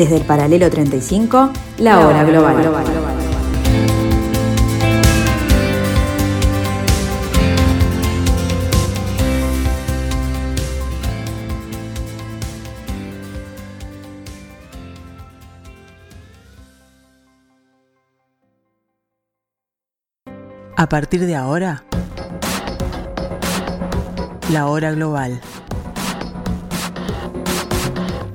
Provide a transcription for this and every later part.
Desde el paralelo 35, la hora global. A partir de ahora, la hora global.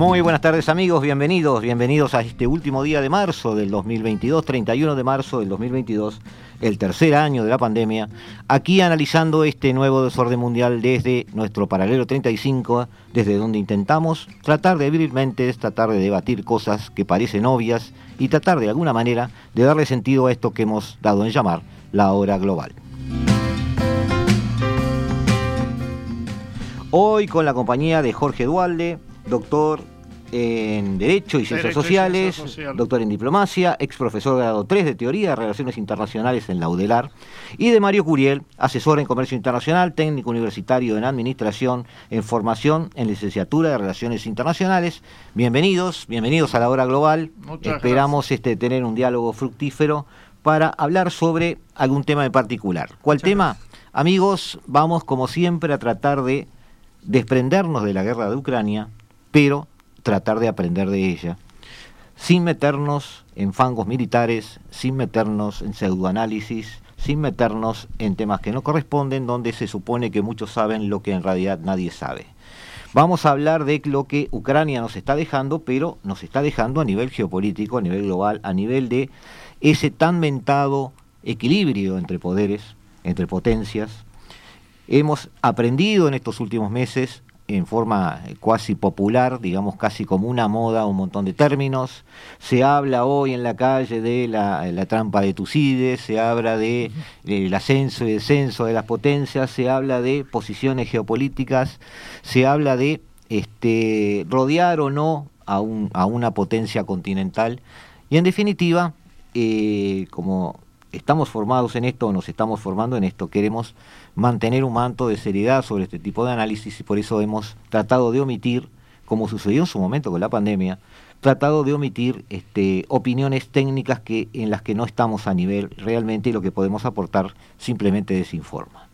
Muy buenas tardes amigos, bienvenidos, bienvenidos a este último día de marzo del 2022, 31 de marzo del 2022, el tercer año de la pandemia, aquí analizando este nuevo desorden mundial desde nuestro paralelo 35, desde donde intentamos tratar de abrir mentes, tratar de debatir cosas que parecen obvias y tratar de alguna manera de darle sentido a esto que hemos dado en llamar la hora global. Hoy con la compañía de Jorge Dualde, doctor en Derecho y Ciencias Sociales, doctor en Diplomacia, ex profesor de grado 3 de Teoría de Relaciones Internacionales en la UDELAR, y de Mario Curiel, asesor en Comercio Internacional, técnico universitario en Administración, en formación en Licenciatura de Relaciones Internacionales. Bienvenidos, bienvenidos a la hora global. Esperamos este, tener un diálogo fructífero para hablar sobre algún tema en particular. ¿Cuál tema? Amigos, vamos como siempre a tratar de desprendernos de la guerra de Ucrania, pero tratar de aprender de ella, sin meternos en fangos militares, sin meternos en pseudoanálisis, sin meternos en temas que no corresponden, donde se supone que muchos saben lo que en realidad nadie sabe. Vamos a hablar de lo que Ucrania nos está dejando, pero nos está dejando a nivel geopolítico, a nivel global, a nivel de ese tan mentado equilibrio entre poderes, entre potencias. Hemos aprendido en estos últimos meses en forma cuasi popular, digamos casi como una moda, un montón de términos. Se habla hoy en la calle de la, trampa de Tucídides, se habla de, del ascenso y descenso de las potencias, se habla de posiciones geopolíticas, se habla de este, rodear o no a, un, a una potencia continental. Y en definitiva, eh, como estamos formados en esto, nos estamos formando en esto, queremos mantener un manto de seriedad sobre este tipo de análisis y por eso hemos tratado de omitir, como sucedió en su momento con la pandemia, tratado de omitir este, opiniones técnicas que, en las que no estamos a nivel realmente y lo que podemos aportar simplemente desinforma.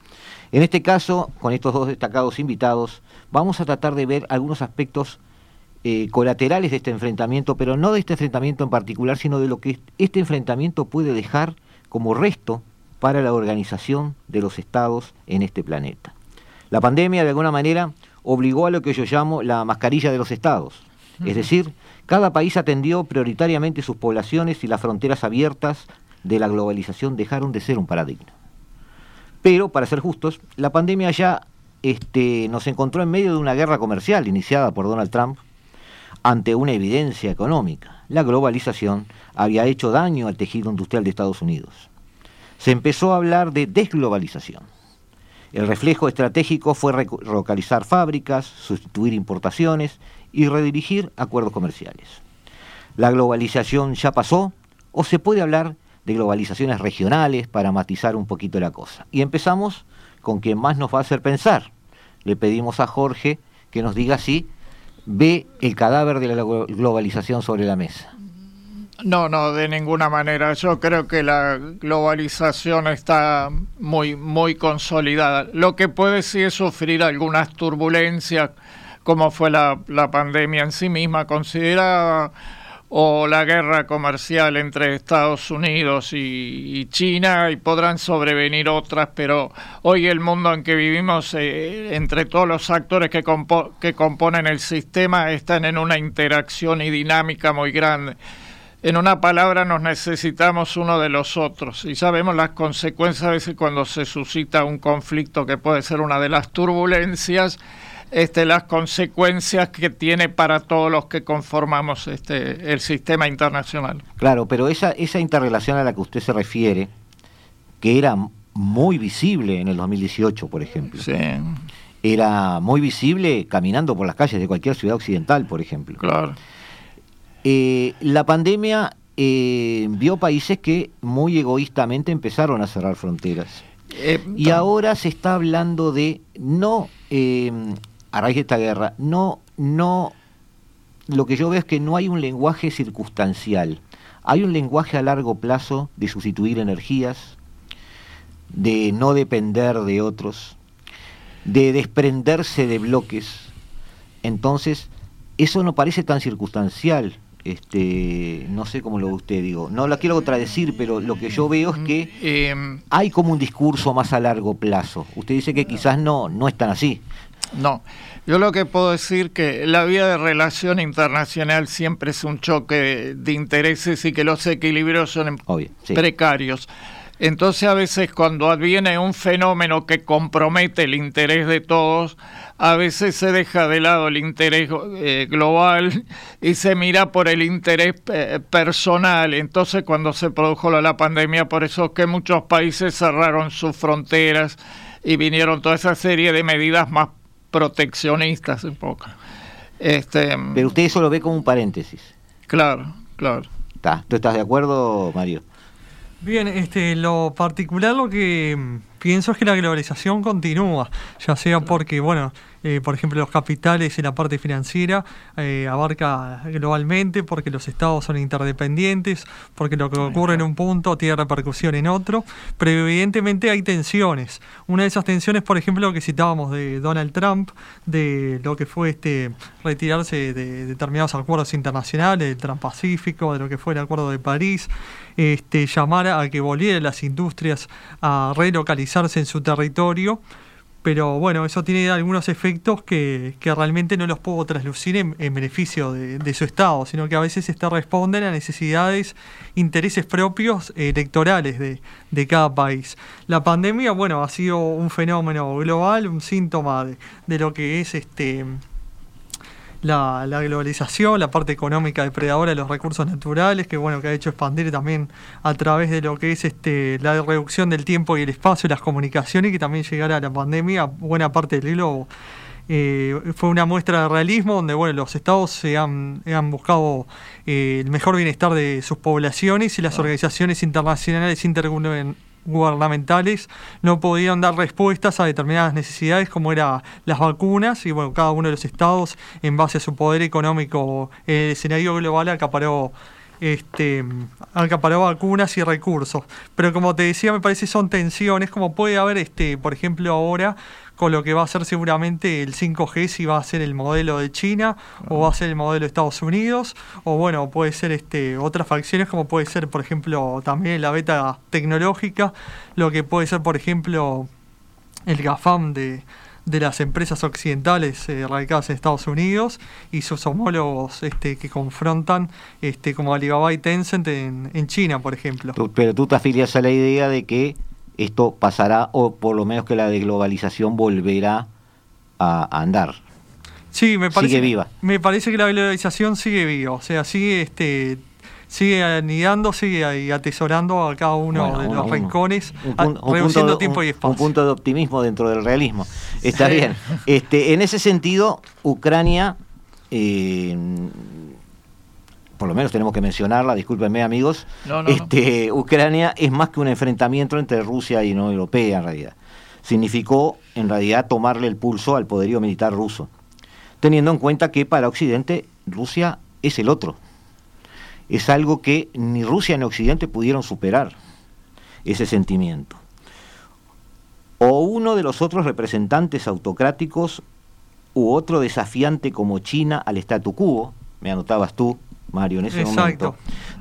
En este caso, con estos dos destacados invitados, vamos a tratar de ver algunos aspectos eh, colaterales de este enfrentamiento, pero no de este enfrentamiento en particular, sino de lo que este enfrentamiento puede dejar como resto para la organización de los estados en este planeta. La pandemia, de alguna manera, obligó a lo que yo llamo la mascarilla de los estados. Es decir, cada país atendió prioritariamente sus poblaciones y las fronteras abiertas de la globalización dejaron de ser un paradigma. Pero, para ser justos, la pandemia ya este, nos encontró en medio de una guerra comercial iniciada por Donald Trump ante una evidencia económica. La globalización había hecho daño al tejido industrial de Estados Unidos se empezó a hablar de desglobalización. El reflejo estratégico fue relocalizar fábricas, sustituir importaciones y redirigir acuerdos comerciales. ¿La globalización ya pasó o se puede hablar de globalizaciones regionales para matizar un poquito la cosa? Y empezamos con quien más nos va a hacer pensar. Le pedimos a Jorge que nos diga si ve el cadáver de la globalización sobre la mesa. No, no, de ninguna manera. Yo creo que la globalización está muy, muy consolidada. Lo que puede sí es sufrir algunas turbulencias, como fue la, pandemia en sí misma considerada, o la guerra comercial entre Estados Unidos y, China, y podrán sobrevenir otras, pero hoy el mundo en que vivimos, eh, entre todos los actores que, que componen el sistema, están en una interacción y dinámica muy grande. En una palabra nos necesitamos uno de los otros y sabemos las consecuencias a veces cuando se suscita un conflicto que puede ser una de las turbulencias, este, las consecuencias que tiene para todos los que conformamos este, el sistema internacional. Claro, pero esa, esa interrelación a la que usted se refiere, que era muy visible en el 2018, por ejemplo. Era muy visible caminando por las calles de cualquier ciudad occidental, por ejemplo. Claro. Eh, la pandemia eh, vio países que muy egoístamente empezaron a cerrar fronteras. Eh, y ahora se está hablando de no, a raíz de esta guerra, no, no, lo que yo veo es que no hay un lenguaje circunstancial, hay un lenguaje a largo plazo de sustituir energías, de no depender de otros, de desprenderse de bloques. Entonces, eso no parece tan circunstancial. Este, no sé cómo lo ve usted, digo. No la quiero contradecir, pero lo que yo veo es que em, hay como un discurso más a largo plazo. Usted dice que quizás no, no es tan así. No, yo lo que puedo decir que la vía de relación internacional siempre es un choque de intereses y que los equilibrios son precarios. Entonces a veces cuando adviene un fenómeno que compromete el interés de todos, a veces se deja de lado el interés eh, global y se mira por el interés eh, personal. Entonces cuando se produjo la, pandemia, por eso es que muchos países cerraron sus fronteras y vinieron toda esa serie de medidas más proteccionistas un poco. Este, Pero usted eso lo ve como un paréntesis. Claro, claro. ¿Tú estás de acuerdo, Mario? Bien, este, lo particular lo que pienso es que la globalización continúa, ya sea porque, bueno, eh, por ejemplo, los capitales y la parte financiera eh, abarca globalmente, porque los estados son interdependientes, porque lo que ocurre en un punto tiene repercusión en otro, pero evidentemente hay tensiones. Una de esas tensiones, por ejemplo, lo que citábamos de Donald Trump, de lo que fue este retirarse de determinados acuerdos internacionales, del Transpacífico, de lo que fue el Acuerdo de París, este, llamar a que volvieran las industrias a en su territorio pero bueno, eso tiene algunos efectos que, realmente no los puedo traslucir en, beneficio de, su Estado, sino que a veces este responden a necesidades, intereses propios electorales de, de cada país. La pandemia, bueno, ha sido un fenómeno global, un síntoma de, de lo que es este la, globalización, la parte económica depredadora de los recursos naturales, que bueno, que ha hecho expandir también a través de lo que es este la reducción del tiempo y el espacio las comunicaciones, y que también llegara a la pandemia buena parte del globo. Eh, fue una muestra de realismo donde bueno, los estados se han, han buscado eh, el mejor bienestar de sus poblaciones y las organizaciones internacionales intergubernamentales gubernamentales no podían dar respuestas a determinadas necesidades como eran las vacunas y bueno, cada uno de los estados en base a su poder económico el escenario global acaparó este, acaparó vacunas y recursos. Pero como te decía, me parece son tensiones, como puede haber, este, por ejemplo, ahora con lo que va a ser seguramente el 5G, si va a ser el modelo de China o va a ser el modelo de Estados Unidos, o bueno, puede ser este, otras facciones como puede ser, por ejemplo, también la beta tecnológica, lo que puede ser, por ejemplo, el GAFAM de, de las empresas occidentales eh, radicadas en Estados Unidos y sus homólogos este, que confrontan este, como Alibaba y Tencent en, en China, por ejemplo. Pero tú te afilias a la idea de que esto pasará o por lo menos que la deglobalización volverá a, andar. Sí, me parece, sigue viva. me parece que la globalización sigue viva, o sea, sigue este sigue anidando, sigue atesorando a cada uno de los rincones, reduciendo tiempo y espacio. Un punto de optimismo dentro del realismo. Está bien. Este, en ese sentido, Ucrania eh, por lo menos tenemos que mencionarla, discúlpenme amigos, este, Ucrania es más que un enfrentamiento entre Rusia y Unión Europea en realidad. Significó en realidad tomarle el pulso al poderío militar ruso, teniendo en cuenta que para Occidente Rusia es el otro. Es algo que ni Rusia ni Occidente pudieron superar, ese sentimiento. O uno de los otros representantes autocráticos u otro desafiante como China al statu quo, me anotabas tú, Mario, en ese momento.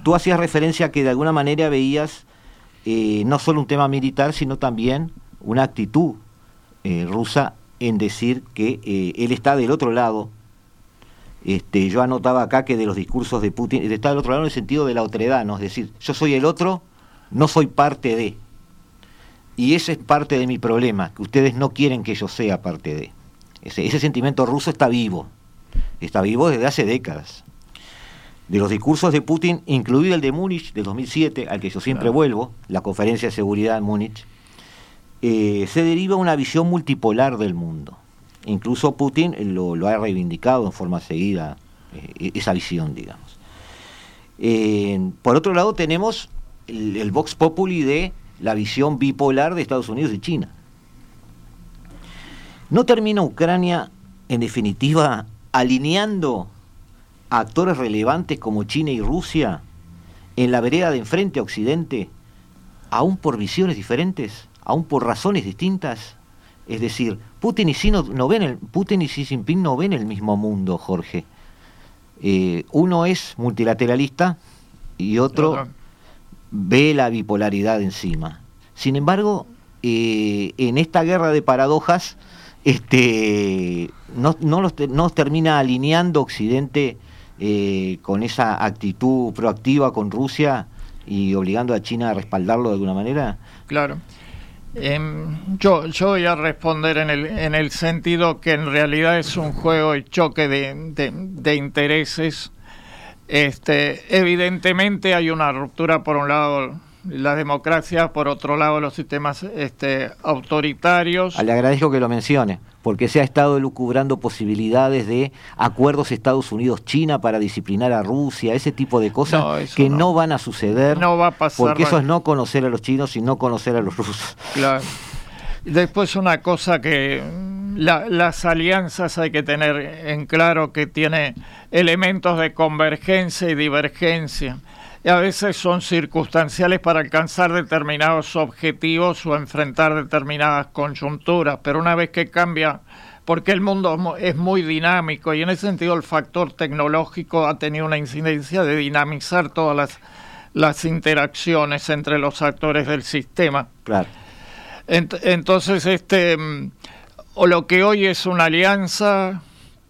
Tú hacías referencia a que de alguna manera veías eh, no solo un tema militar, sino también una actitud eh, rusa en decir que eh, él está del otro lado. Este, yo anotaba acá que de los discursos de Putin, él está del otro lado en el sentido de la otredad, ¿no? es decir, yo soy el otro, no soy parte de. Y ese es parte de mi problema, que ustedes no quieren que yo sea parte de. ese sentimiento ruso está vivo, está vivo desde hace décadas de los discursos de Putin, incluido el de Múnich de 2007, al que yo siempre vuelvo, la conferencia de seguridad en Múnich, eh, se deriva una visión multipolar del mundo. Incluso Putin lo, ha reivindicado en forma seguida, eh, esa visión, digamos. por otro lado, tenemos el, el Vox Populi de la visión bipolar de Estados Unidos y China. ¿No termina Ucrania, en definitiva, alineando actores relevantes como China y Rusia en la vereda de enfrente a Occidente, aún por visiones diferentes, aún por razones distintas? Es decir, Putin y, Xi no, ven el, Putin y Xi Jinping no ven el mismo mundo, Jorge. Eh, uno es multilateralista y otro ve la bipolaridad encima. Sin embargo, eh, en esta guerra de paradojas, este, no, no, los termina alineando Occidente eh, con esa actitud proactiva con Rusia y obligando a China a respaldarlo de alguna manera? Claro. Em, yo, yo voy a responder en el, en el sentido que en realidad es un juego de choque de, de intereses este, evidentemente hay una ruptura por un lado la democracia, por otro lado los sistemas este, autoritarios. Le agradezco que lo mencione, porque se ha estado lucubrando posibilidades de acuerdos Estados Unidos-China para disciplinar a Rusia, ese tipo de cosas que no. van a suceder. No va a pasar. Porque eso es no conocer a los chinos y no conocer a los rusos. Claro. Después una cosa que las alianzas hay que tener en claro que tiene elementos de convergencia y divergencia. Y a veces son circunstanciales para alcanzar determinados objetivos o enfrentar determinadas conjunturas, pero una vez que cambia, porque el mundo es muy dinámico y en ese sentido el factor tecnológico ha tenido una incidencia de dinamizar todas las, las interacciones entre los actores del sistema. Claro. entonces, este o lo que hoy es una alianza,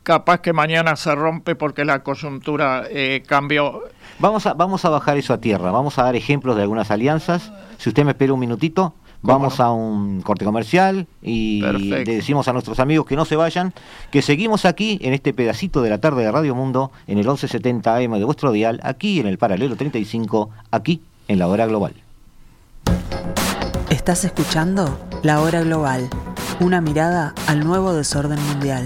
capaz que mañana se rompe porque la coyuntura eh, cambió. Vamos a, vamos a bajar eso a tierra, vamos a dar ejemplos de algunas alianzas. Si usted me espera un minutito, vamos a un corte comercial y le decimos a nuestros amigos que no se vayan, que seguimos aquí en este pedacito de la tarde de Radio Mundo, en el 1170 AM de vuestro dial, aquí en el paralelo 35, aquí en la hora global. Estás escuchando La Hora Global una mirada al nuevo desorden mundial.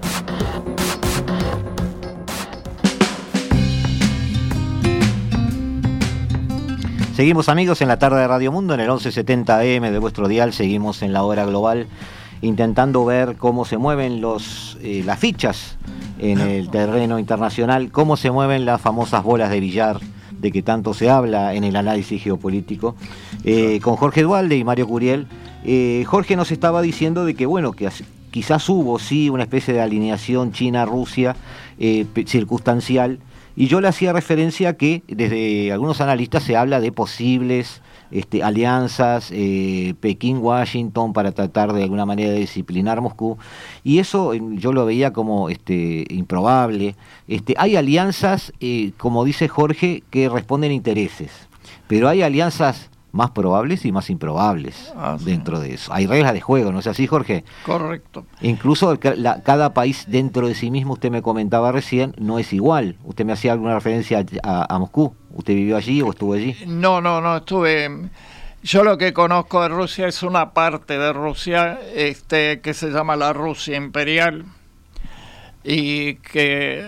Seguimos amigos en la tarde de Radio Mundo, en el 1170 AM de vuestro dial, seguimos en la hora global intentando ver cómo se mueven los, eh, las fichas en el terreno internacional, cómo se mueven las famosas bolas de billar de que tanto se habla en el análisis geopolítico, eh, con Jorge Dualde y Mario Curiel. Eh, Jorge nos estaba diciendo de que, bueno, que quizás hubo, sí, una especie de alineación China-Rusia circunstancial, y yo le hacía referencia a que desde algunos analistas se habla de posibles este, alianzas eh, Pekín-Washington para tratar de alguna manera de disciplinar Moscú y eso yo lo veía como este, improbable. Este, hay alianzas, eh, como dice Jorge, que responden a intereses, pero hay alianzas más probables y más improbables ah, dentro de eso. Hay reglas de juego, ¿no es así, Jorge? Correcto. Incluso cada país dentro de sí mismo, usted me comentaba recién, no es igual. Usted me hacía alguna referencia a, Moscú. ¿Usted vivió allí o estuvo allí? No, no, no, estuve... Yo lo que conozco de Rusia es una parte de Rusia este, que se llama la Rusia imperial y que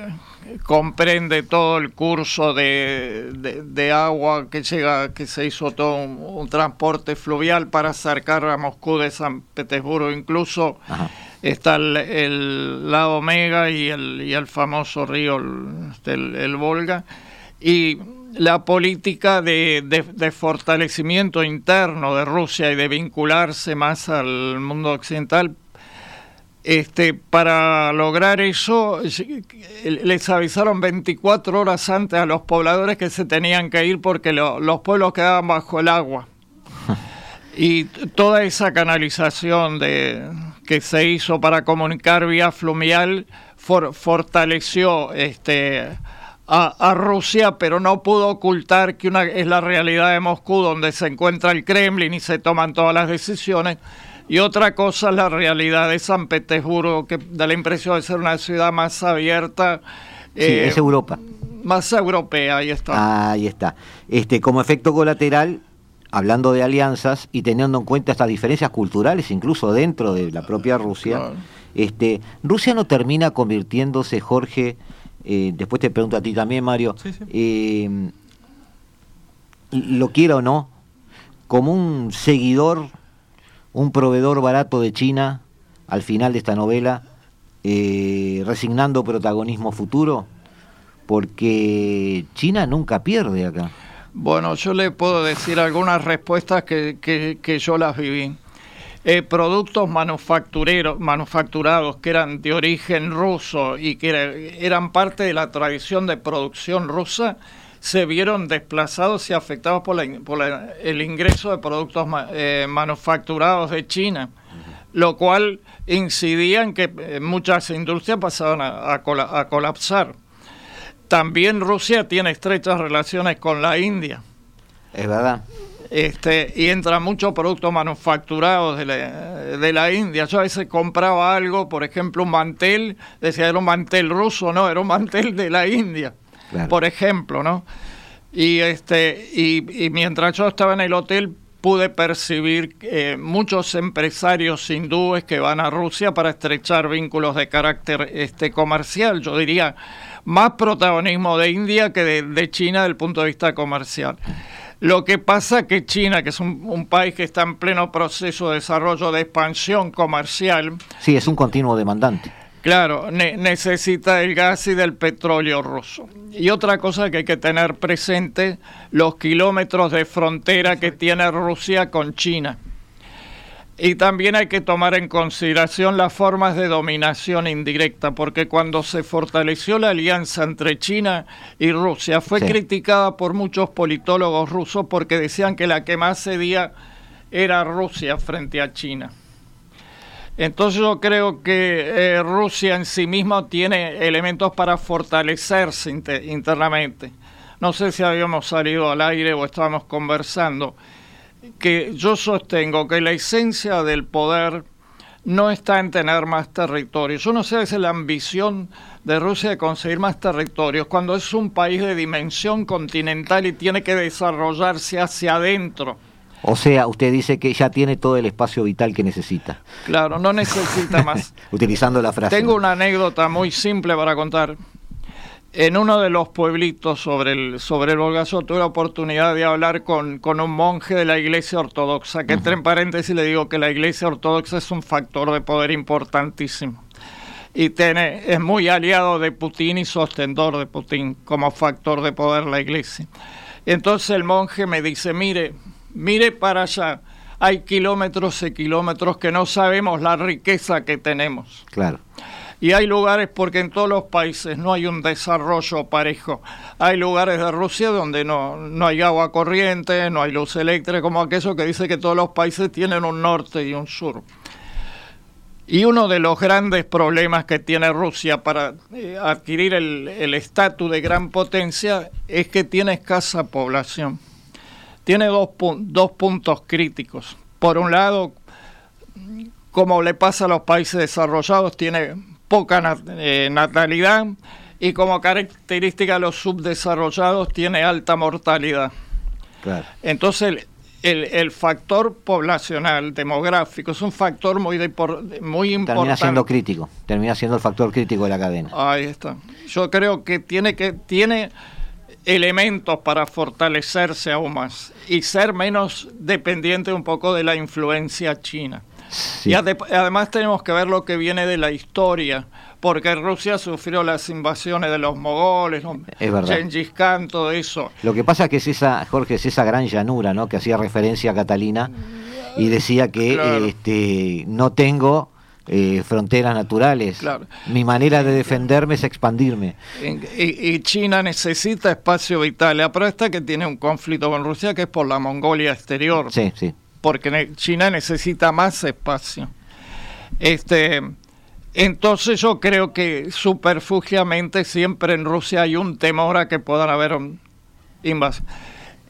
comprende todo el curso de, de, agua que llega, que se hizo todo un, transporte fluvial para acercar a Moscú de San Petersburgo. Incluso está el, lado Omega y el, y el famoso río, el, el Volga. Y la política de, fortalecimiento interno de Rusia y de vincularse más al mundo occidental. Este, para lograr eso, les avisaron 24 horas antes a los pobladores que se tenían que ir porque los pueblos quedaban bajo el agua. Y toda esa canalización de, que se hizo para comunicar vía fluvial fortaleció este, a, Rusia, pero no pudo ocultar que una es la realidad de Moscú, donde se encuentra el Kremlin y se toman todas las decisiones. Y otra cosa es la realidad de San Petersburgo, que da la impresión de ser una ciudad más abierta. Sí, eh, es Europa. Más europea, ahí está. ahí está. Este, como efecto colateral, hablando de alianzas y teniendo en cuenta estas diferencias culturales, incluso dentro de la propia Rusia, este, Rusia no termina convirtiéndose, Jorge, eh, después te pregunto a ti también, Mario, eh, lo quiera o no, como un seguidor, un proveedor barato de China al final de esta novela, eh, resignando protagonismo futuro, porque China nunca pierde acá. Bueno, yo le puedo decir algunas respuestas que, que yo las viví. Eh, productos manufactureros, manufacturados que eran de origen ruso y que eran parte de la tradición de producción rusa, se vieron desplazados y afectados por, el ingreso de productos eh, manufacturados de China, lo cual incidía en que eh, muchas industrias pasaban a colapsar. También Rusia tiene estrechas relaciones con la India. Es verdad. Este, y entra muchos productos manufacturados de la, India. Yo a veces compraba algo, por ejemplo, un mantel, decía era un mantel ruso, no, era un mantel de la India, por ejemplo, ¿no? Y, este, y, mientras yo estaba en el hotel pude percibir eh, muchos empresarios hindúes que van a Rusia para estrechar vínculos de carácter este, comercial. Yo diría más protagonismo de India que de, de China desde el punto de vista comercial. Lo que pasa que China, que es un, país que está en pleno proceso de desarrollo de expansión comercial. Sí, es un continuo demandante. Claro, necesita el gas y del petróleo ruso. Y otra cosa que hay que tener presente, los kilómetros de frontera que tiene Rusia con China. Y también hay que tomar en consideración las formas de dominación indirecta, porque cuando se fortaleció la alianza entre China y Rusia, fue criticada por muchos politólogos rusos porque decían que la que más cedía era Rusia frente a China. Entonces yo creo que eh, Rusia en sí misma tiene elementos para fortalecerse internamente. No sé si habíamos salido al aire o estábamos conversando que yo sostengo que la esencia del poder no está en tener más territorios. Yo no sé si es la ambición de Rusia de conseguir más territorios cuando es un país de dimensión continental y tiene que desarrollarse hacia adentro. O sea, usted dice que ya tiene todo el espacio vital que necesita. Claro, no necesita más. Utilizando la frase. Tengo una anécdota muy simple para contar en uno de los pueblitos sobre el, sobre el Volgazo tuve la oportunidad de hablar con, un monje de la iglesia ortodoxa, que entre en paréntesis le digo que la iglesia ortodoxa es un factor de poder importantísimo. Y tiene, es muy aliado de Putin y sostendor de Putin como factor de poder la iglesia. Entonces el monje me dice, mire, mire para allá, hay kilómetros y kilómetros que no sabemos la riqueza que tenemos. Claro. Y hay lugares, porque en todos los países no hay un desarrollo parejo. Hay lugares de Rusia donde no, no hay agua corriente, no hay luz eléctrica, como aquello que dice que todos los países tienen un norte y un sur. Y uno de los grandes problemas que tiene Rusia para eh, adquirir el estatus de gran potencia es que tiene escasa población. Tiene dos, dos puntos críticos. Por un lado, como le pasa a los países desarrollados, tiene poca eh, natalidad y como característica los subdesarrollados tiene alta mortalidad. Entonces el, factor poblacional, demográfico, es un factor muy, muy importante. Termina siendo crítico, termina siendo el factor crítico de la cadena. Ahí está. Yo creo que tiene, que, tiene elementos para fortalecerse aún más y ser menos dependiente un poco de la influencia china. Y además tenemos que ver lo que viene de la historia, porque Rusia sufrió las invasiones de los mogoles, es verdad. Gengis Khan, todo eso. Lo que pasa es que es esa, Jorge, es esa gran llanura, ¿no? Que hacía referencia a Catalina y decía que este, no tengo eh, fronteras naturales. Mi manera de defenderme es expandirme. Y, China necesita espacio vital. Pero esta que tiene un conflicto con Rusia que es por la Mongolia exterior. Sí, sí. Porque China necesita más espacio. Este, entonces yo creo que superfugiamente siempre en Rusia hay un temor a que puedan haber invasiones.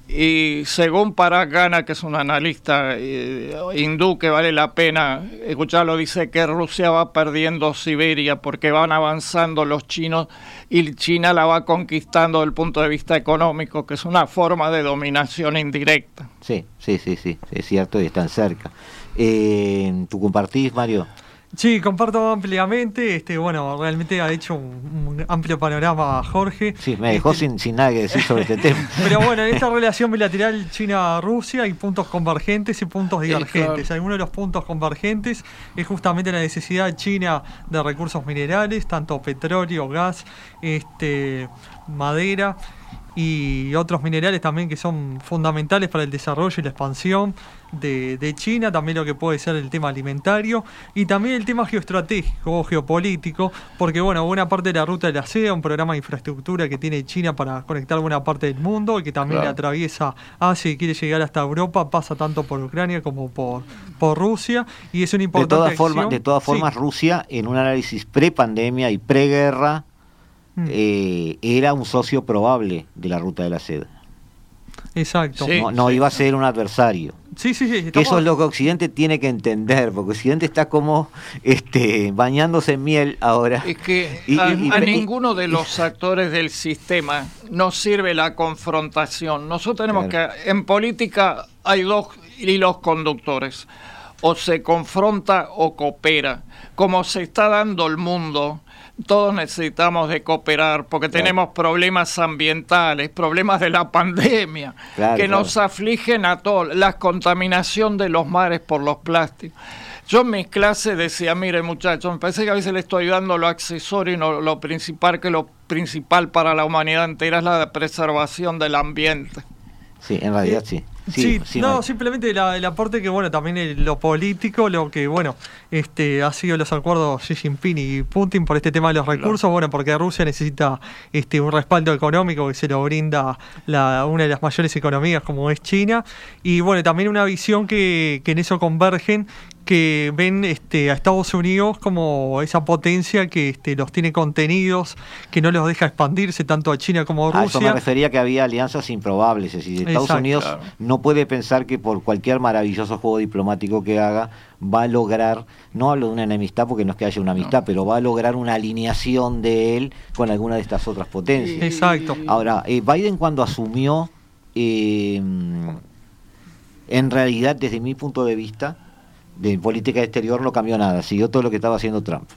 Y según Paragana, que es un analista eh, hindú que vale la pena escucharlo, dice que Rusia va perdiendo Siberia porque van avanzando los chinos y China la va conquistando desde el punto de vista económico, que es una forma de dominación indirecta. Sí, sí, sí, sí, es cierto y están cerca. Eh, ¿Tú compartís, Mario? Sí, comparto ampliamente. Este, bueno, realmente ha hecho un, amplio panorama Jorge. Sí, me dejó este, sin, sin nada que decir sobre este tema. Pero bueno, en esta relación bilateral China-Rusia hay puntos convergentes y puntos divergentes. Algunos de los puntos convergentes es justamente la necesidad china de recursos minerales, tanto petróleo, gas, este, madera y otros minerales también que son fundamentales para el desarrollo y la expansión de, China, también lo que puede ser el tema alimentario y también el tema geoestratégico o geopolítico, porque bueno, buena parte de la ruta de la seda, un programa de infraestructura que tiene China para conectar buena parte del mundo y que también atraviesa Asia y quiere llegar hasta Europa, pasa tanto por Ucrania como por, por Rusia y es un importante... De todas formas, de todas formas Rusia en un análisis pre-pandemia y pre-guerra mm. eh, era un socio probable de la ruta de la seda. Exacto. no, iba a ser un adversario. Sí, sí, sí. Que eso es lo que Occidente tiene que entender, porque Occidente está como este, bañándose en miel ahora. Es que a, ninguno de los actores del sistema nos sirve la confrontación. Nosotros tenemos que, en política hay dos hilos conductores, o se confronta o coopera. Como se está dando el mundo, todos necesitamos de cooperar porque tenemos problemas ambientales, problemas de la pandemia que nos afligen a todos, la contaminación de los mares por los plásticos. Yo en mis clases decía, mire muchachos, me parece que a veces le estoy dando lo accesorio y no lo principal, que lo principal para la humanidad entera es la preservación del ambiente. Sí, en realidad sí. Sí, no, simplemente el aporte que, bueno, también lo político, lo que, bueno, este ha sido los acuerdos Xi Jinping y Putin por este tema de los recursos, bueno, porque Rusia necesita este un respaldo económico que se lo brinda la, una de las mayores economías como es China, y bueno, también una visión que, que en eso convergen que ven este, a Estados Unidos como esa potencia que este, los tiene contenidos, que no los deja expandirse tanto a China como a Rusia. A eso me refería que había alianzas improbables, es decir, Estados Unidos no puede pensar que por cualquier maravilloso juego diplomático que haga va a lograr, no hablo de una enemistad porque no es que haya una amistad, pero va a lograr una alineación de él con alguna de estas otras potencias. Exacto. Ahora, eh, Biden cuando asumió, eh, en realidad desde mi punto de vista, de política exterior no cambió nada, siguió todo lo que estaba haciendo Trump.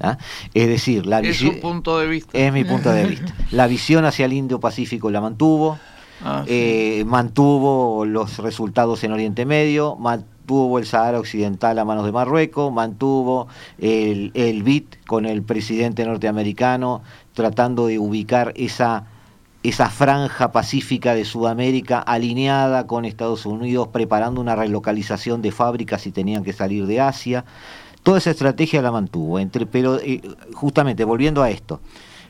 ¿ah? Es decir, la es su punto de vista. Es mi punto de vista. La visión hacia el Indo-Pacífico la mantuvo, ah, eh, mantuvo los resultados en Oriente Medio, mantuvo el Sahara Occidental a manos de Marruecos, mantuvo el, el BIT con el presidente norteamericano, tratando de ubicar esa esa franja pacífica de Sudamérica alineada con Estados Unidos, preparando una relocalización de fábricas si tenían que salir de Asia. Toda esa estrategia la mantuvo, entre, pero eh, justamente volviendo a esto,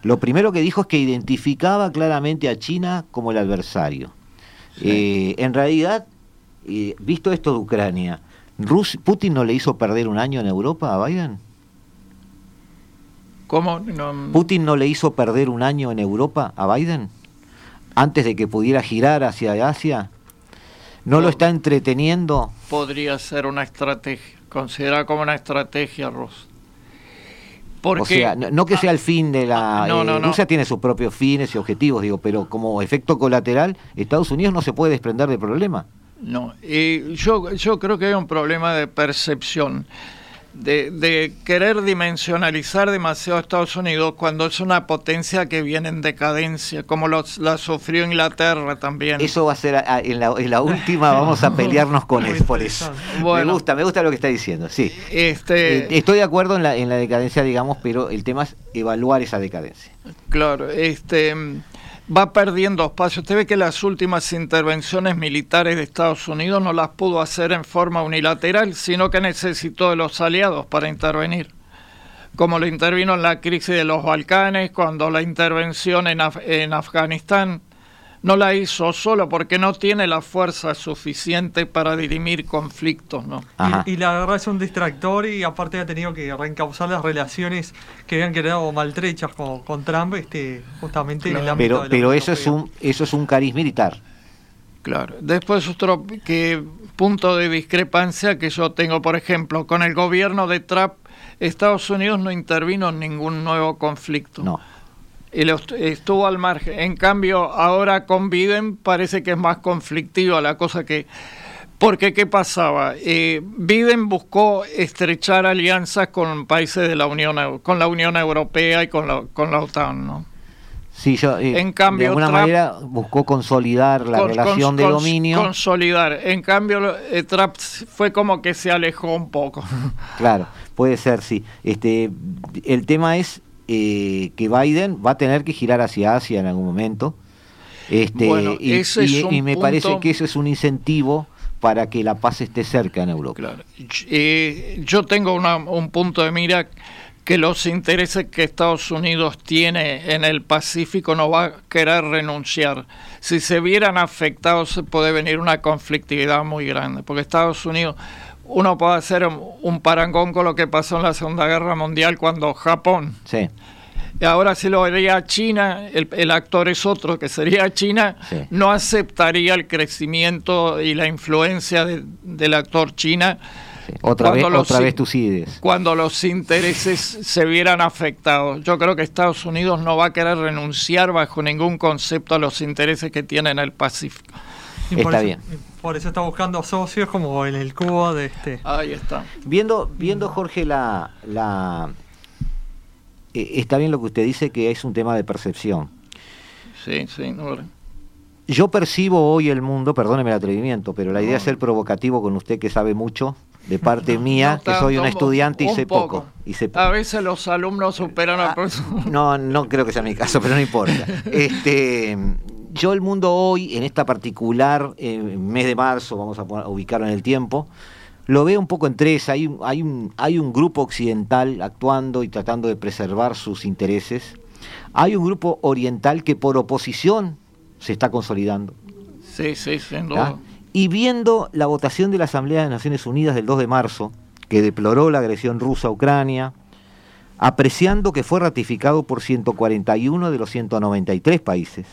lo primero que dijo es que identificaba claramente a China como el adversario. Eh, en realidad, eh, visto esto de Ucrania, ¿Putin no le hizo perder un año en Europa a Biden? ¿Cómo? ¿Putin no le hizo perder un año en Europa a Biden? Antes de que pudiera girar hacia Asia? ¿No lo está entreteniendo? Podría ser una estrategia, considerada como una estrategia, Ross. Porque, o sea, no, que sea el fin de la... No, no, eh, Rusia tiene sus propios fines y objetivos, digo, pero como efecto colateral, Estados Unidos no se puede desprender del problema. No, yo, yo creo que hay un problema de percepción. De, querer dimensionalizar demasiado a Estados Unidos cuando es una potencia que viene en decadencia, como los, la sufrió Inglaterra también. Eso va a ser en, la, última, vamos a pelearnos con eso, por eso. me gusta, me gusta lo que está diciendo, sí. Este, eh, estoy de acuerdo en la, en la decadencia, digamos, pero el tema es evaluar esa decadencia. Claro, este va perdiendo espacio. Usted ve que las últimas intervenciones militares de Estados Unidos no las pudo hacer en forma unilateral, sino que necesitó de los aliados para intervenir. Como lo intervino en la crisis de los Balcanes, cuando la intervención en, en Afganistán no la hizo solo porque no tiene la fuerza suficiente para dirimir conflictos, ¿no? Y, la guerra es un distractor y aparte ha tenido que reencauzar las relaciones que habían quedado maltrechas con, Trump, este, justamente en el ámbito Pero, pero eso es un eso es un cariz militar. Claro. Después otro que punto de discrepancia que yo tengo, por ejemplo, con el gobierno de Trump, Estados Unidos no intervino en ningún nuevo conflicto. No y estuvo al margen. En cambio, ahora con Biden parece que es más conflictiva la cosa que... Porque, ¿qué pasaba? Eh, Biden buscó estrechar alianzas con países de la Unión, con la Unión Europea y con la, con la OTAN, ¿no? Sí, yo, eh, en cambio, de alguna manera buscó consolidar la relación de dominio. Consolidar. En cambio, eh, Trump fue como que se alejó un poco. Claro, puede ser, sí. Este, el tema es eh, que Biden va a tener que girar hacia Asia en algún momento. Este, y, me parece que eso es un incentivo para que la paz esté cerca en Europa. Eh, yo tengo un punto de mira que los intereses que Estados Unidos tiene en el Pacífico no va a querer renunciar. Si se vieran afectados se puede venir una conflictividad muy grande, porque Estados Unidos, uno puede hacer un, parangón con lo que pasó en la Segunda Guerra Mundial cuando Japón. Sí. Y ahora si lo vería China, el, actor es otro, que sería China, no aceptaría el crecimiento y la influencia del actor China. Otra, vez, otra vez tus ideas. Cuando los intereses se vieran afectados. Yo creo que Estados Unidos no va a querer renunciar bajo ningún concepto a los intereses que tiene en el Pacífico. Está bien. Por eso está buscando socios como en el Cuba de este. Ahí está. Viendo, viendo Jorge, la, la eh, está bien lo que usted dice, que es un tema de percepción. Sí, sí, no. Yo percibo hoy el mundo, perdóneme el atrevimiento, pero la idea es ser provocativo con usted que sabe mucho, de parte mía, que soy un estudiante y sé poco. Y A veces los alumnos superan a ah, No, no creo que sea mi caso, pero no importa. Este, yo el mundo hoy, en esta particular eh, mes de marzo, vamos a, ubicarlo en el tiempo, lo veo un poco en tres. Hay, hay, un, hay un grupo occidental actuando y tratando de preservar sus intereses. Hay un grupo oriental que por oposición se está consolidando. Sí, sí, sin duda. Y viendo la votación de la Asamblea de Naciones Unidas del 2 de marzo, que deploró la agresión rusa a Ucrania, apreciando que fue ratificado por 141 de los 193 países,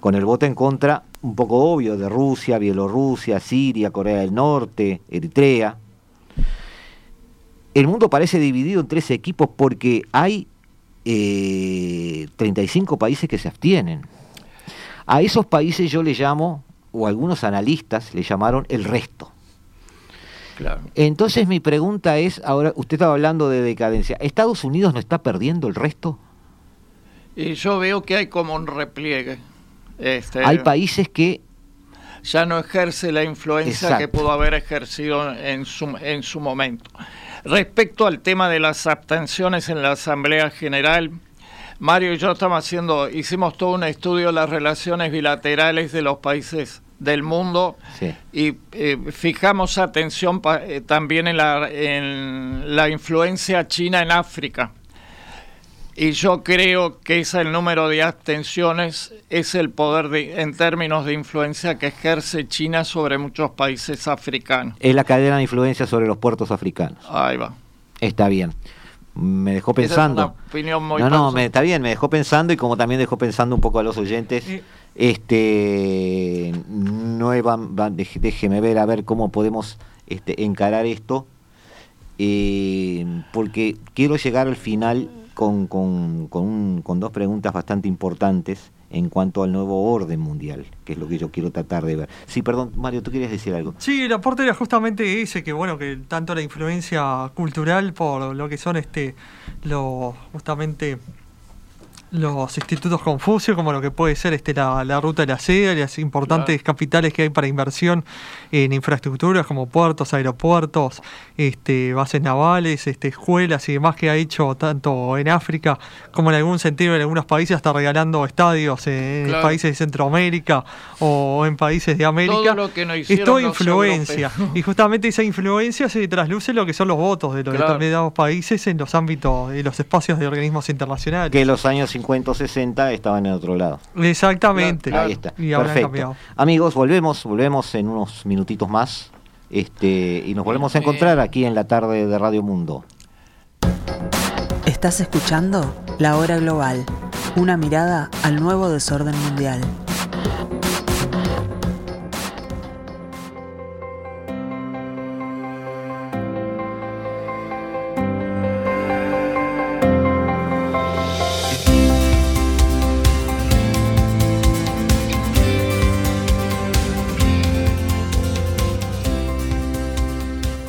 con el voto en contra un poco obvio de Rusia, Bielorrusia, Siria, Corea del Norte, Eritrea. El mundo parece dividido en tres equipos porque hay 35 eh, países que se abstienen. A esos países yo le llamo, o algunos analistas le llamaron el resto. Entonces mi pregunta es, ahora usted estaba hablando de decadencia, ¿Estados Unidos no está perdiendo el resto? Y yo veo que hay como un repliegue. Este, Hay países que ya no ejerce la influencia que pudo haber ejercido en su, en su momento. Respecto al tema de las abstenciones en la Asamblea General, Mario y yo estamos haciendo, hicimos todo un estudio de las relaciones bilaterales de los países del mundo y eh, fijamos atención eh, también en la, en la influencia china en África. Y yo creo que ese el número de abstenciones, es el poder de, en términos de influencia que ejerce China sobre muchos países africanos. Es la cadena de influencia sobre los puertos africanos. Ahí va. Está bien. Me dejó pensando. Esa es una opinión muy no, no, me, está bien, me dejó pensando y como también dejó pensando un poco a los oyentes. Este, nueva, déjeme ver a ver cómo podemos este, encarar esto, eh, porque quiero llegar al final con, con, con, dos preguntas bastante importantes en cuanto al nuevo orden mundial, que es lo que yo quiero tratar de ver. Sí, perdón, Mario, tú querías decir algo. Sí, el aporte era justamente ese, que bueno, que tanto la influencia cultural por lo que son este, los justamente los institutos Confucio, como lo que puede ser este, la, ruta de la seda, las importantes capitales que hay para inversión en infraestructuras como puertos, aeropuertos, este, bases navales, este, escuelas y demás que ha hecho tanto en África como en algún sentido en algunos países, hasta regalando estadios en, países de Centroamérica o en países de América. es toda influencia. Y justamente esa influencia se trasluce lo que son los votos de los determinados países en los ámbitos, y los espacios de organismos internacionales. Que los años 50 60 estaban en otro lado. Exactamente. Ahí está. Perfecto. Amigos, volvemos, volvemos en unos minutitos más. Este, y nos volvemos a encontrar aquí en la tarde de Radio Mundo. Estás escuchando La Hora Global, una mirada al nuevo desorden mundial.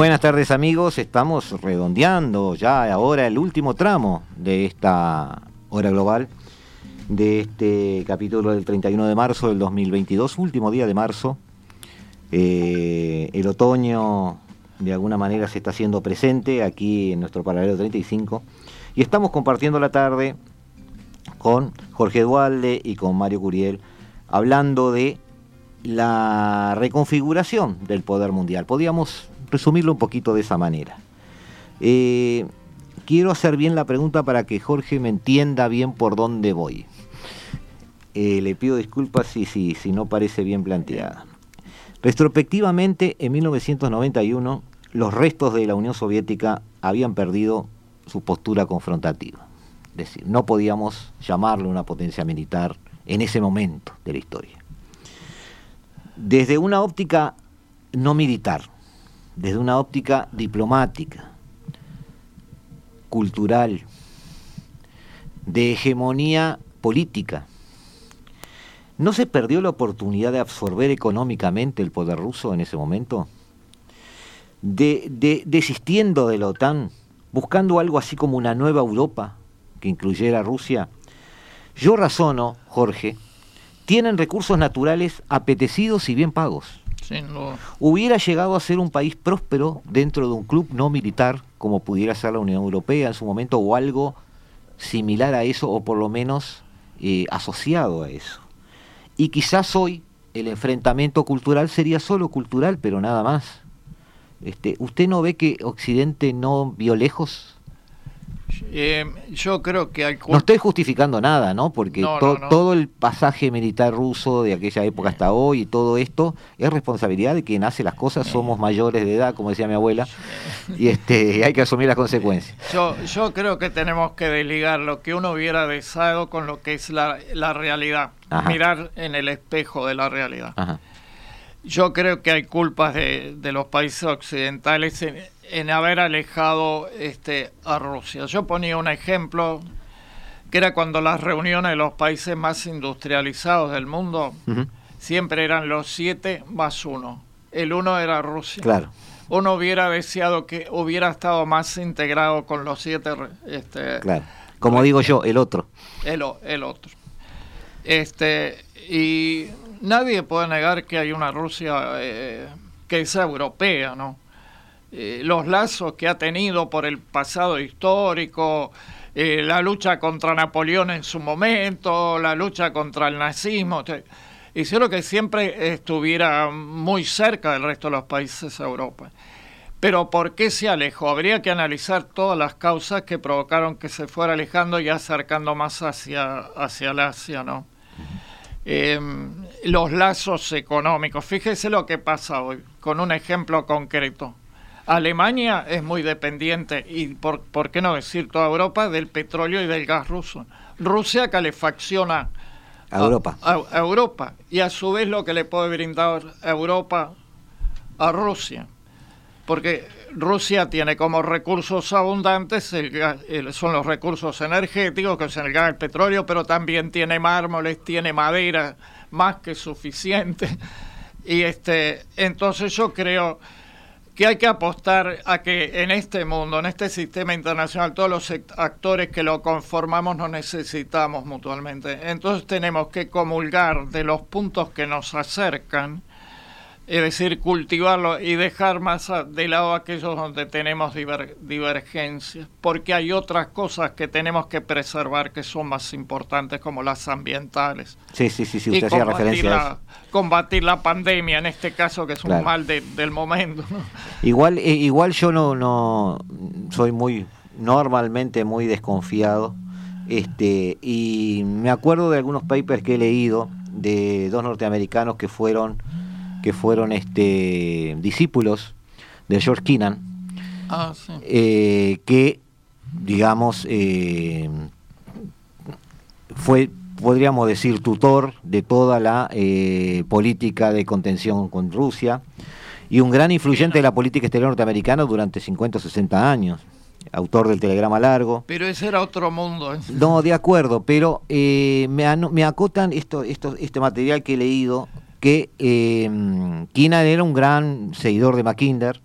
Buenas tardes amigos, estamos redondeando ya ahora el último tramo de esta hora global, de este capítulo del 31 de marzo del 2022, último día de marzo. Eh, el otoño de alguna manera se está haciendo presente aquí en nuestro paralelo 35 y estamos compartiendo la tarde con Jorge Dualde y con Mario Curiel hablando de la reconfiguración del poder mundial. Podríamos resumirlo un poquito de esa manera. Eh, quiero hacer bien la pregunta para que Jorge me entienda bien por dónde voy. Eh, le pido disculpas si, si, si no parece bien planteada. Retrospectivamente, en 1991, los restos de la Unión Soviética habían perdido su postura confrontativa. Es decir, no podíamos llamarlo una potencia militar en ese momento de la historia. Desde una óptica no militar, desde una óptica diplomática, cultural, de hegemonía política. ¿No se perdió la oportunidad de absorber económicamente el poder ruso en ese momento? De, desistiendo de la OTAN, buscando algo así como una nueva Europa que incluyera a Rusia. Yo razono, Jorge, tienen recursos naturales apetecidos y bien pagos hubiera llegado a ser un país próspero dentro de un club no militar, como pudiera ser la Unión Europea en su momento, o algo similar a eso, o por lo menos eh, asociado a eso. Y quizás hoy el enfrentamiento cultural sería solo cultural, pero nada más. Este, ¿Usted no ve que Occidente no vio lejos eh, yo creo que No estoy justificando nada, ¿no? Porque todo el pasaje militar ruso de aquella época hasta hoy y todo esto es responsabilidad de quien hace las cosas. Somos mayores de edad, como decía mi abuela, y este hay que asumir las consecuencias. Yo, yo creo que tenemos que desligar lo que uno hubiera deseado con lo que es la, realidad. Mirar en el espejo de la realidad. Yo creo que hay culpas de, de los países occidentales en, en haber alejado este, a Rusia. Yo ponía un ejemplo que era cuando las reuniones de los países más industrializados del mundo siempre eran los siete más uno. El uno era Rusia. Claro. Uno hubiera deseado que hubiera estado más integrado con los siete. Este, claro. Como digo yo, el otro. El, el otro. Este, y nadie puede negar que hay una Rusia eh, que es europea, ¿no? Eh, los lazos que ha tenido por el pasado histórico, eh, la lucha contra Napoleón en su momento, la lucha contra el nazismo, hicieron que siempre estuviera muy cerca del resto de los países de Europa. Pero ¿por qué se alejó? Habría que analizar todas las causas que provocaron que se fuera alejando y acercando más hacia, hacia el Asia, ¿no? Em, los lazos económicos. Fíjese lo que pasa hoy, con un ejemplo concreto. Alemania es muy dependiente, y por, por qué no decir toda Europa, del petróleo y del gas ruso. Rusia calefacciona a Europa. A, Europa. Y a su vez lo que le puede brindar a Europa a Rusia porque Rusia tiene como recursos abundantes el, son los recursos energéticos, que son el gas, el petróleo, pero también tiene mármoles, tiene madera, más que suficiente. Y este, entonces yo creo que hay que apostar a que en este mundo, en este sistema internacional, todos los actores que lo conformamos nos necesitamos mutuamente. Entonces tenemos que comulgar de los puntos que nos acercan es decir, cultivarlo y dejar más de lado aquellos donde tenemos divergencias, porque hay otras cosas que tenemos que preservar que son más importantes, como las ambientales. Sí, sí, sí, sí usted hacía referencia a eso. Combatir la pandemia, en este caso, que es un mal del momento. Igual, eh, igual yo no, no soy muy, normalmente muy desconfiado, este, y me acuerdo de algunos papers que he leído de dos norteamericanos que fueron que fueron este, discípulos de George Kennan, ah, eh, que, digamos, eh, fue, podríamos decir, tutor de toda la eh, política de contención con Rusia y un gran influyente de la política exterior norteamericana durante 50 o 60 años autor del telegrama largo. Pero ese era otro mundo. No, de acuerdo, pero me, me, acotan esto, esto, este material que he leído que eh, era un gran seguidor de Mackinder,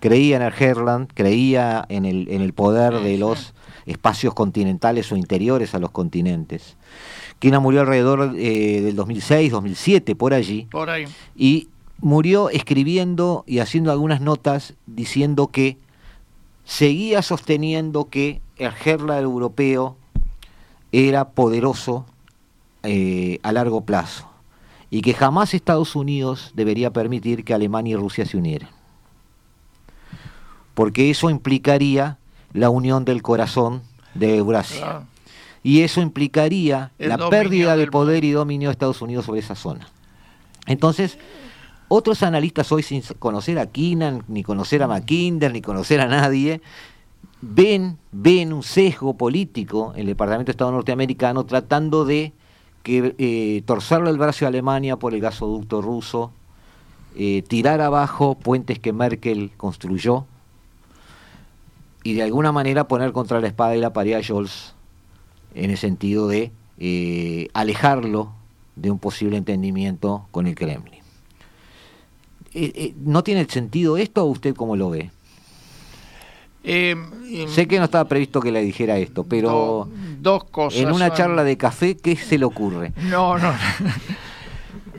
creía en el Herland, creía en el, en el poder de los espacios continentales o interiores a los continentes. Kina murió alrededor eh, del 2006, 2007, por allí. Por ahí. Y murió escribiendo y haciendo algunas notas diciendo que seguía sosteniendo que el Herland europeo era poderoso eh, a largo plazo y que jamás Estados Unidos debería permitir que Alemania y Rusia se unieran. Porque eso implicaría la unión del corazón de Eurasia. Y eso implicaría la pérdida de poder y dominio de Estados Unidos sobre esa zona. Entonces, otros analistas hoy, sin conocer a Keenan, ni conocer a Mackinder, ni conocer a nadie, ven, ven un sesgo político en el Departamento de Estado norteamericano tratando de que eh, torcerle el brazo a Alemania por el gasoducto ruso, eh, tirar abajo puentes que Merkel construyó y de alguna manera poner contra la espada y la pared a Scholz en el sentido de eh, alejarlo de un posible entendimiento con el Kremlin. ¿No tiene sentido esto o usted cómo lo ve? Eh, sé que no estaba previsto que le dijera esto, pero dos cosas. En una charla de café, ¿qué se le ocurre? No, no.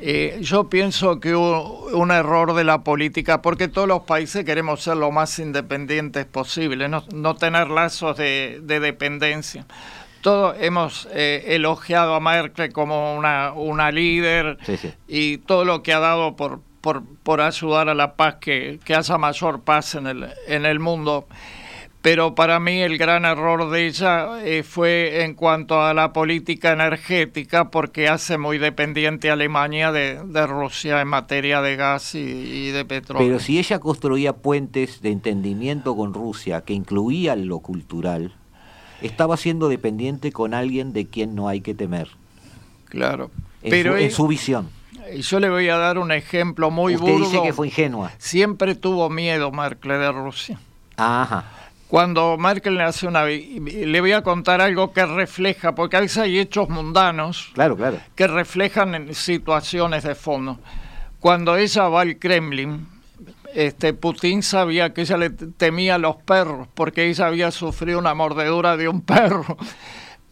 Eh, yo pienso que hubo un error de la política, porque todos los países queremos ser lo más independientes posible, no, no tener lazos de, dependencia. Todos hemos eh, elogiado a Merkel como una, una líder y todo lo que ha dado por, por, por ayudar a la paz, que, que haya mayor paz en el, en el mundo. Pero para mí el gran error de ella eh, fue en cuanto a la política energética, porque hace muy dependiente a Alemania de, Rusia en materia de gas y, de petróleo. Pero si ella construía puentes de entendimiento con Rusia que incluían lo cultural, estaba siendo dependiente con alguien de quien no hay que temer. Claro. pero en su visión. Yo le voy a dar un ejemplo muy Usted dice que fue ingenua. Siempre tuvo miedo Merkel de Rusia. Ajá. Cuando Merkel le hace una... Le voy a contar algo que refleja, porque a veces hay hechos mundanos claro, claro. que reflejan situaciones de fondo. Cuando ella va al Kremlin, este, Putin sabía que ella le temía a los perros, porque ella había sufrido una mordedura de un perro.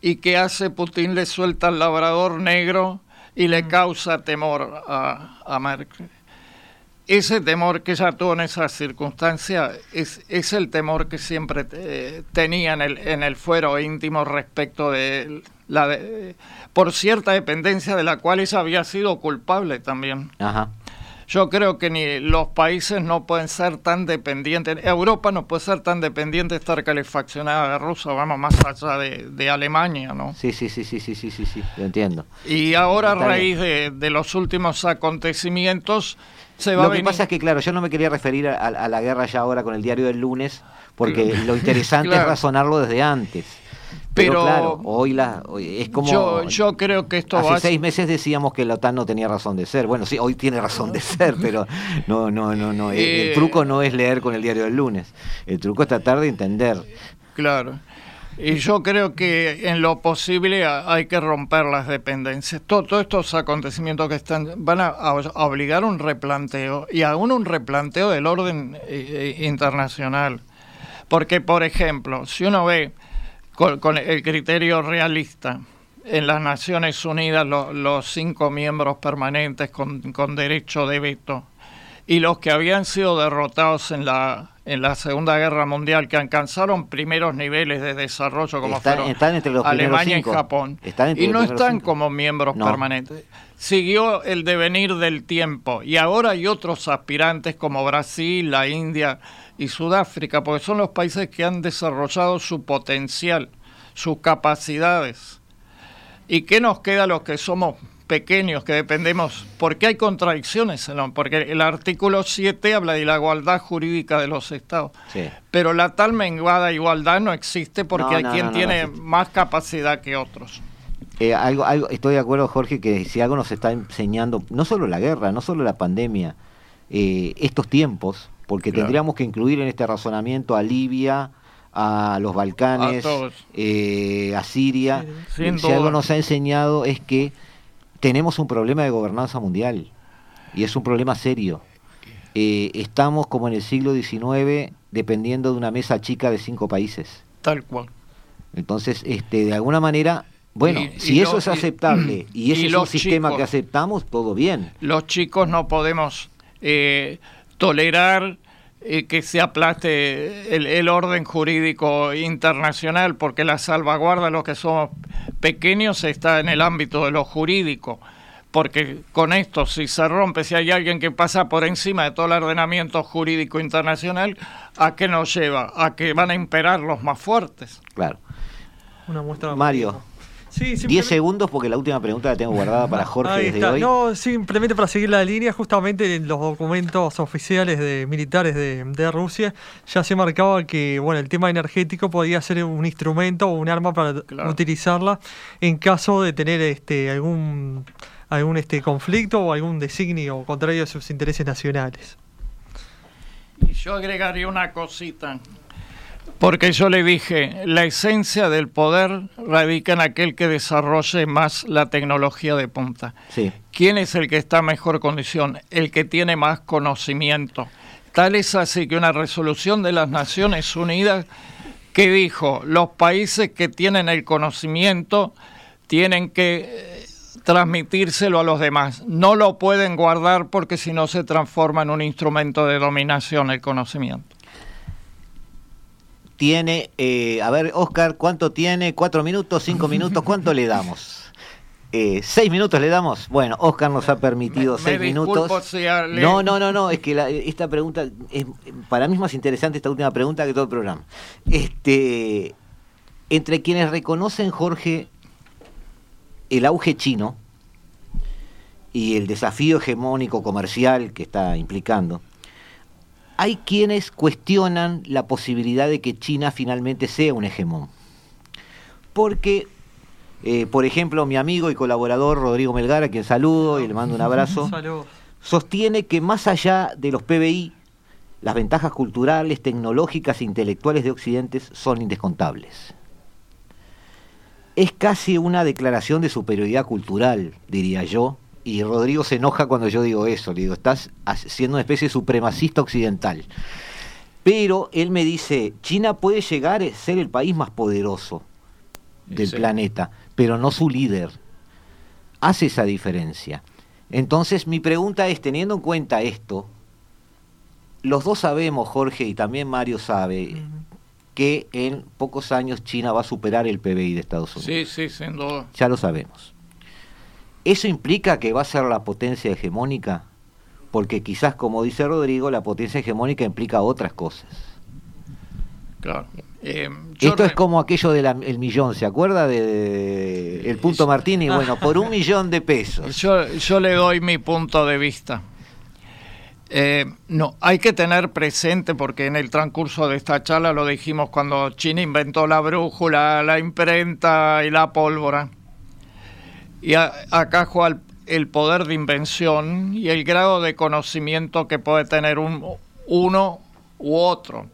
¿Y qué hace Putin? Le suelta al labrador negro y le causa temor a, a Merkel. Ese temor que ella tuvo en esa circunstancia es, es el temor que siempre eh, tenía en el, en el fuero íntimo respecto de la de, por cierta dependencia de la cual ella había sido culpable también. Ajá. Yo creo que ni los países no pueden ser tan dependientes, Europa no puede ser tan dependiente de estar calefaccionada de Rusia, vamos más allá de, Alemania, ¿no? Sí, sí, sí, sí, sí, sí, sí, sí, lo entiendo. Y ahora a raíz de, los últimos acontecimientos se va Lo que pasa es que, claro, yo no me quería referir a, la guerra ya ahora con el diario del lunes, porque lo interesante es razonarlo desde antes. Pero, claro, hoy, la, es como... Yo, yo creo que esto hace seis meses decíamos que la OTAN no tenía razón de ser. Bueno, sí, hoy tiene razón de ser, pero no, no, no, no. el, eh, truco no es leer con el diario del lunes. El truco es tratar de entender. Claro. Y yo creo que en lo posible hay que romper las dependencias. todos estos acontecimientos que están van a, obligar un replanteo y aún un replanteo del orden eh, eh, internacional. Porque, por ejemplo, si uno ve con, el criterio realista. En las Naciones Unidas los cinco miembros permanentes con, derecho de veto y los que habían sido derrotados en la en la Segunda Guerra Mundial que alcanzaron primeros niveles de desarrollo como fueron Alemania y Japón y no están como miembros permanentes. Siguió el devenir del tiempo y ahora hay otros aspirantes como Brasil, la India y Sudáfrica, porque son los países que han desarrollado su potencial, sus capacidades. ¿Y qué nos queda a los que somos pequeños, que dependemos? Porque hay contradicciones, porque el artículo 7 habla de la igualdad jurídica de los estados, pero la tal menguada igualdad no existe porque hay quien tiene más capacidad que otros. Eh, algo, algo, estoy de acuerdo, Jorge, que si algo nos está enseñando, no solo la guerra, no solo la pandemia, eh, estos tiempos, porque tendríamos que incluir en este razonamiento a Libia, a los Balcanes, a, eh, Siria. si algo nos ha enseñado es que tenemos un problema de gobernanza mundial y es un problema serio. Eh, estamos como en el siglo XIX dependiendo de una mesa chica de cinco países. Tal cual. Entonces, este, de alguna manera, bueno, si eso es aceptable y, ese es un sistema que aceptamos, todo bien. Los chicos no podemos eh, tolerar eh, que se aplaste el, orden jurídico internacional, porque la salvaguarda de los que somos pequeños está en el ámbito de lo jurídico. Porque con esto, si se rompe, si hay alguien que pasa por encima de todo el ordenamiento jurídico internacional, ¿a qué nos lleva? A que van a imperar los más fuertes. Claro. Una muestra Mario. Sí, 10 segundos porque la última pregunta la tengo guardada para Jorge desde hoy. No, simplemente para seguir la línea, justamente en los documentos oficiales de militares de, Rusia ya se marcaba que bueno el tema energético podía ser un instrumento o un arma para utilizarla en caso de tener este algún algún este conflicto o algún designio contrario a sus intereses nacionales. Y yo agregaría una cosita. Porque yo le dije, la esencia del poder radica en aquel que desarrolle más la tecnología de punta. Sí. ¿Quién es el que está en mejor condición? El que tiene más conocimiento. Tal es así que una resolución de las Naciones Unidas que dijo, los países que tienen el conocimiento tienen que eh, transmitírselo a los demás. No lo pueden guardar porque si no se transforma en un instrumento de dominación el conocimiento tiene, eh, a ver, Oscar, ¿cuánto tiene? ¿Cuatro minutos? ¿Cinco minutos? ¿Cuánto le damos? Eh, ¿Seis minutos le damos? Bueno, Oscar nos ha permitido seis minutos. No, no, no, no, es que esta pregunta, es, para mí es más interesante esta última pregunta que todo el programa. Este, entre quienes reconocen, Jorge, el auge chino y el desafío hegemónico comercial que está implicando, hay quienes cuestionan la posibilidad de que China finalmente sea un hegemón. Porque, eh, por ejemplo, mi amigo y colaborador Rodrigo Melgar, a quien saludo y le mando un abrazo, sostiene que más allá de los PBI, las ventajas culturales, tecnológicas e intelectuales de Occidente son indescontables. Es casi una declaración de superioridad cultural, diría yo, y Rodrigo se enoja cuando yo digo eso, le digo, estás siendo una especie de supremacista occidental. Pero él me dice, China puede llegar a ser el país más poderoso del planeta, pero no su líder. Hace esa diferencia. Entonces mi pregunta es, teniendo en cuenta esto, los dos sabemos, Jorge y también Mario sabe, que en pocos años China va a superar el PBI de Estados Unidos. Sí, sí, sin duda. Ya lo sabemos. ¿Eso implica que va a ser la potencia hegemónica? porque quizás, como dice Rodrigo, la potencia hegemónica implica otras cosas. Claro. Eh, Esto es como aquello del millón, ¿se acuerda de, el punto Martini? Bueno, por un millón de pesos. Yo, yo le doy mi punto de vista. Eh, no, hay que tener presente, porque en el transcurso de esta charla lo dijimos cuando China inventó la brújula, la imprenta y la pólvora. Y acá juega el, poder de invención y el grado de conocimiento que puede tener un, uno u otro.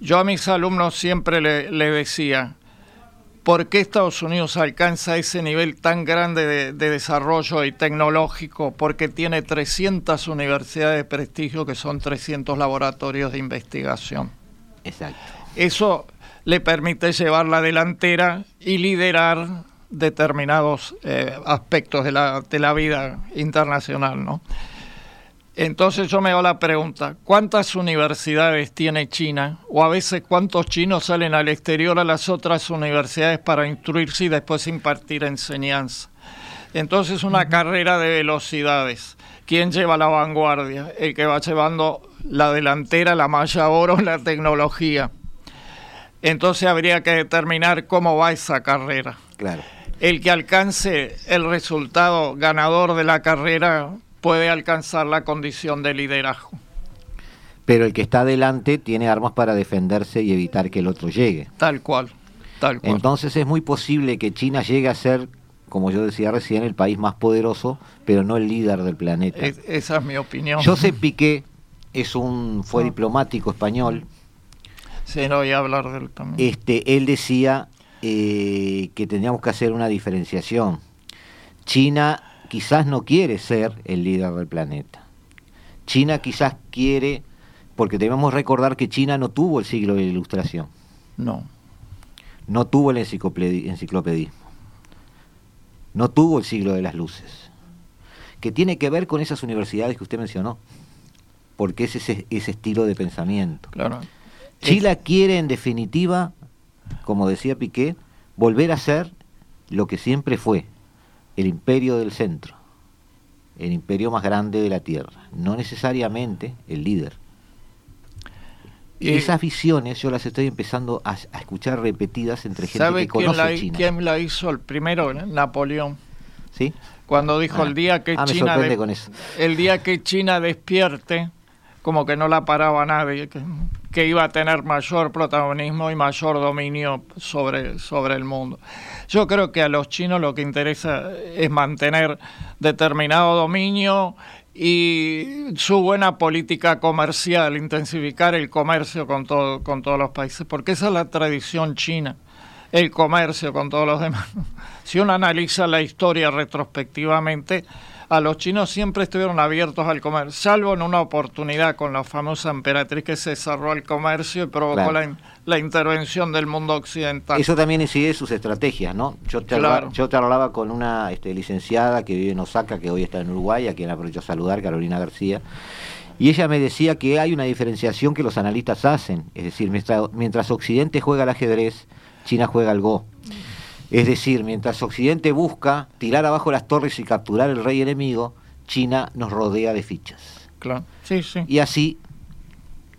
Yo a mis alumnos siempre le, decía, ¿por qué Estados Unidos alcanza ese nivel tan grande de, desarrollo y tecnológico? Porque tiene 300 universidades de prestigio que son 300 laboratorios de investigación. Exacto. Eso le permite llevar la delantera y liderar determinados eh, aspectos de la, de la vida internacional, ¿no? Entonces yo me hago la pregunta, ¿cuántas universidades tiene China? O a veces cuántos chinos salen al exterior a las otras universidades para instruirse y después impartir enseñanza. Entonces una carrera de velocidades. ¿Quién lleva la vanguardia? El que va llevando la delantera, la malla oro, la tecnología. Entonces habría que determinar cómo va esa carrera. Claro. El que alcance el resultado ganador de la carrera puede alcanzar la condición de liderazgo. Pero el que está adelante tiene armas para defenderse y evitar que el otro llegue. Tal cual, tal cual. Entonces es muy posible que China llegue a ser, como yo decía recién, el país más poderoso, pero no el líder del planeta. esa es mi opinión. José Piqué es un, fue ah. diplomático español. Sí, no voy a hablar de él también. Este, él decía eh, que teníamos que hacer una diferenciación. China quizás no quiere ser el líder del planeta. China quizás quiere, porque debemos recordar que China no tuvo el siglo de la ilustración. No. No tuvo el enciclopedismo. No tuvo el siglo de las luces. Que tiene que ver con esas universidades que usted mencionó. Porque es ese, ese estilo de pensamiento. Claro. China quiere, en definitiva, como decía Piqué, volver a ser lo que siempre fue, el imperio del centro, el imperio más grande de la Tierra, no necesariamente el líder. Y esas visiones yo las estoy empezando a, escuchar repetidas entre gente que conoce la, China. ¿Quién la hizo el primero? Napoleón. ¿Sí? Cuando dijo ah. el día que ah, China el día que China despierte, como que no la paraba nadie, que, que, iba a tener mayor protagonismo y mayor dominio sobre, sobre el mundo. Yo creo que a los chinos lo que interesa es mantener determinado dominio y su buena política comercial, intensificar el comercio con, todo, con todos los países, porque esa es la tradición china, el comercio con todos los demás. Si uno analiza la historia retrospectivamente, a los chinos siempre estuvieron abiertos al comercio, salvo en una oportunidad con la famosa emperatriz que se cerró el comercio y provocó la, intervención del mundo occidental. Eso también incide sus estrategias, ¿no? Yo te, hablaba, yo te hablaba con una este, licenciada que vive en Osaka, que hoy está en Uruguay, a quien aprovecho a saludar, Carolina García. Y ella me decía que hay una diferenciación que los analistas hacen, es decir, mientras, mientras Occidente juega al ajedrez, China juega al Go. Es decir, mientras Occidente busca tirar abajo las torres y capturar el rey enemigo, China nos rodea de fichas. Claro, sí, sí. Y así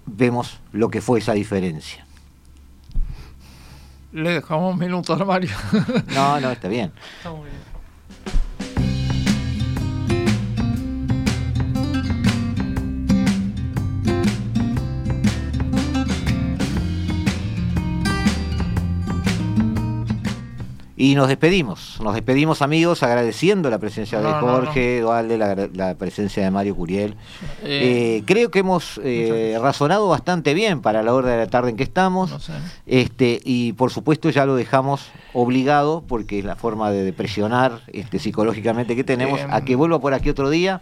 vemos lo que fue esa diferencia. Le dejamos un minuto a Mario. no, no, está bien. Está muy bien. Y nos despedimos, nos despedimos amigos agradeciendo la presencia de Jorge, Eduardo, la, presencia de Mario Curiel. Eh, eh, creo que hemos eh, razonado bastante bien para la hora de la tarde en que estamos. este Y por supuesto ya lo dejamos obligado, porque es la forma de presionar este, psicológicamente que tenemos, a que vuelva por aquí otro día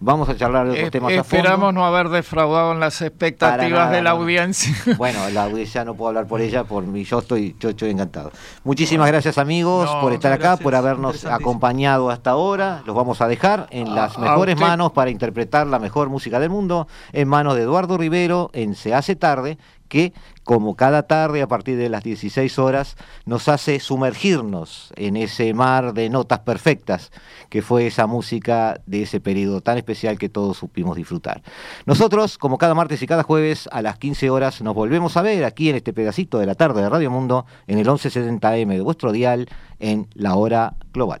Vamos a charlar de otros temas a fondo. Esperamos no haber defraudado en las expectativas de la audiencia. Bueno, la audiencia no puedo hablar por ella, por mí yo estoy, yo estoy encantado. Muchísimas gracias amigos por estar acá, por habernos acompañado hasta ahora. Los vamos a dejar en las mejores manos para interpretar la mejor música del mundo, en manos de Eduardo Rivero, en Se hace tarde, que como cada tarde a partir de las 16 horas nos hace sumergirnos en ese mar de notas perfectas que fue esa música de ese periodo tan especial que todos supimos disfrutar. Nosotros, como cada martes y cada jueves a las 15 horas, nos volvemos a ver aquí en este pedacito de la tarde de Radio Mundo en el 1170M de vuestro dial en la hora global.